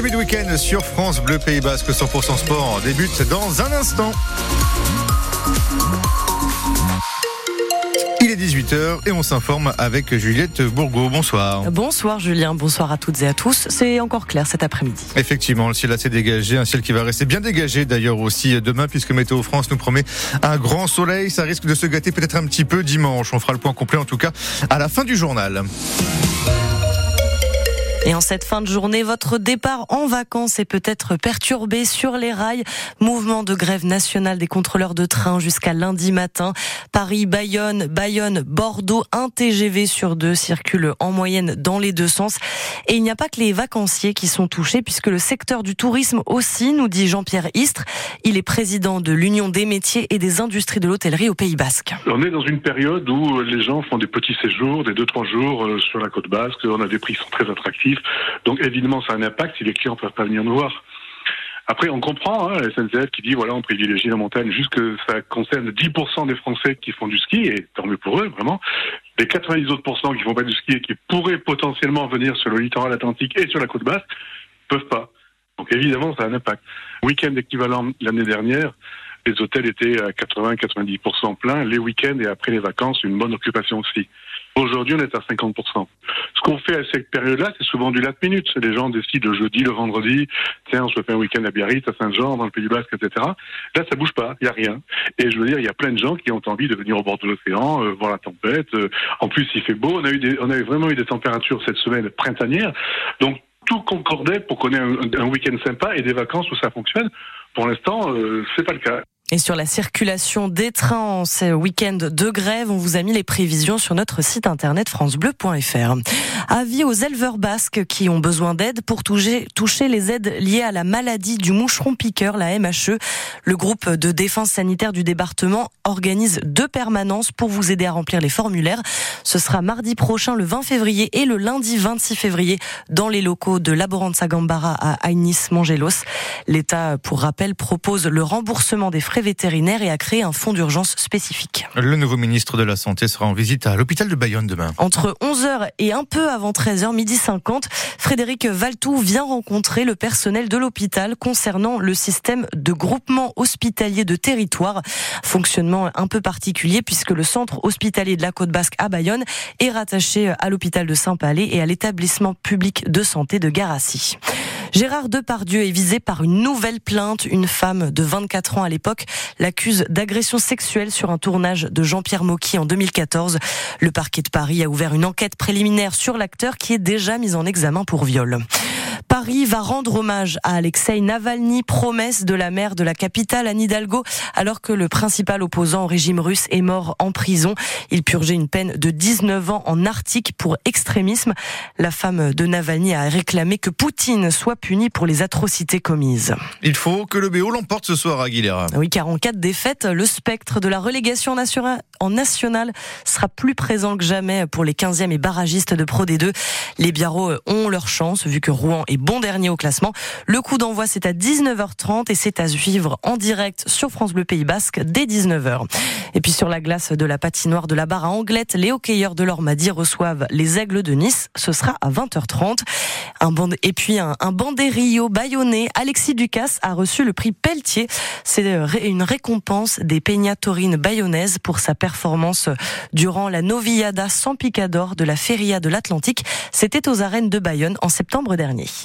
début de week-end sur France Bleu Pays Basque 100% Sport débute dans un instant. Il est 18h et on s'informe avec Juliette Bourgault. Bonsoir. Bonsoir Julien, bonsoir à toutes et à tous. C'est encore clair cet après-midi. Effectivement, le ciel assez dégagé, un ciel qui va rester bien dégagé d'ailleurs aussi demain puisque Météo France nous promet un grand soleil. Ça risque de se gâter peut-être un petit peu dimanche. On fera le point complet en tout cas à la fin du journal. Et en cette fin de journée, votre départ en vacances est peut-être perturbé sur les rails. Mouvement de grève nationale des contrôleurs de train jusqu'à lundi matin. Paris, Bayonne, Bayonne, Bordeaux, un TGV sur deux circule en moyenne dans les deux sens. Et il n'y a pas que les vacanciers qui sont touchés puisque le secteur du tourisme aussi, nous dit Jean-Pierre Istre. Il est président de l'Union des métiers et des industries de l'hôtellerie au Pays Basque. On est dans une période où les gens font des petts séjours, des deux, trois jours euh, sur la côte basque. On a des prix qui sont très attractifs. Donc évidemment, ça a un impact si les clients ne peuvent pas venir nous voir. Après, on comprend hein, la SNCF qui dit voilà, on privilégie la montagne, juste que ça concerne 10% des Français qui font du ski, et tant mieux pour eux, vraiment. Les 90 autres qui font pas du ski et qui pourraient potentiellement venir sur le littoral atlantique et sur la côte basse, peuvent pas. Donc évidemment, ça a un impact. Week-end équivalent l'année dernière, les hôtels étaient à 80-90% pleins, les week-ends et après les vacances, une bonne occupation aussi. Aujourd'hui, on est à 50%. Ce qu'on fait à cette période-là, c'est souvent du last minute. Les gens décident le jeudi, le vendredi, tiens, on se fait un week-end à Biarritz, à Saint-Jean, dans le Pays Basque, etc. Là, ça bouge pas, il y a rien. Et je veux dire, il y a plein de gens qui ont envie de venir au bord de l'océan, euh, voir la tempête. Euh, en plus, il fait beau. On a eu des, on avait vraiment eu des températures cette semaine printanières. Donc, tout concordait pour qu'on ait un, week-end sympa et des vacances où ça fonctionne. Pour l'instant, euh, c'est pas le cas. Et sur la circulation des trains en ce week-end de grève, on vous a mis les prévisions sur notre site internet francebleu.fr. Avis aux éleveurs basques qui ont besoin d'aide pour toucher, les aides liées à la maladie du moucheron piqueur, la MHE. Le groupe de défense sanitaire du département organise deux permanences pour vous aider à remplir les formulaires. Ce sera mardi prochain, le 20 février, et le lundi 26 février, dans les locaux de Laboranza Gambara à Ainis Mongelos. L'État, pour rappel, propose le remboursement des frais vétérinaire et a créé un fonds d'urgence spécifique. Le nouveau ministre de la Santé sera en visite à l'hôpital de Bayonne demain. Entre 11h et un peu avant 13h, midi 50, Frédéric Valtou vient rencontrer le personnel de l'hôpital concernant le système de groupement hospitalier de territoire. Fonctionnement un peu particulier puisque le centre hospitalier de la Côte Basque à Bayonne est rattaché à l'hôpital de Saint-Palais et à l'établissement public de santé de Garassi. Gérard Depardieu est visé par une nouvelle plainte. Une femme de 24 ans à l'époque l'accuse d'agression sexuelle sur un tournage de Jean-Pierre Mocky en 2014. Le parquet de Paris a ouvert une enquête préliminaire sur l'acteur qui est déjà mis en examen pour viol. Paris va rendre hommage à Alexei Navalny, promesse de la maire de la capitale, Anne Hidalgo, alors que le principal opposant au régime russe est mort en prison. Il purgeait une peine de 19 ans en Arctique pour extrémisme. La femme de Navalny a réclamé que Poutine soit puni pour les atrocités commises. Il faut que le BO l'emporte ce soir, Aguilera. Oui, car en cas de défaite, le spectre de la relégation en national sera plus présent que jamais pour les 15e et barragistes de Pro D2. Les Biarros ont leur chance vu que Rouen est bon dernier au classement. Le coup d'envoi, c'est à 19h30 et c'est à suivre en direct sur France Bleu Pays Basque dès 19h. Et puis sur la glace de la patinoire de la barre à Anglette, les hockeyeurs de l'Ormadi reçoivent les Aigles de Nice. Ce sera à 20h30. Un. Et puis un, un bayonnais, Alexis Ducasse, a reçu le prix Pelletier. C'est une récompense des Peignatorines bayonnaises pour sa performance durant la Noviada sans picador de la Feria de l'Atlantique. C'était aux arènes de Bayonne en septembre dernier.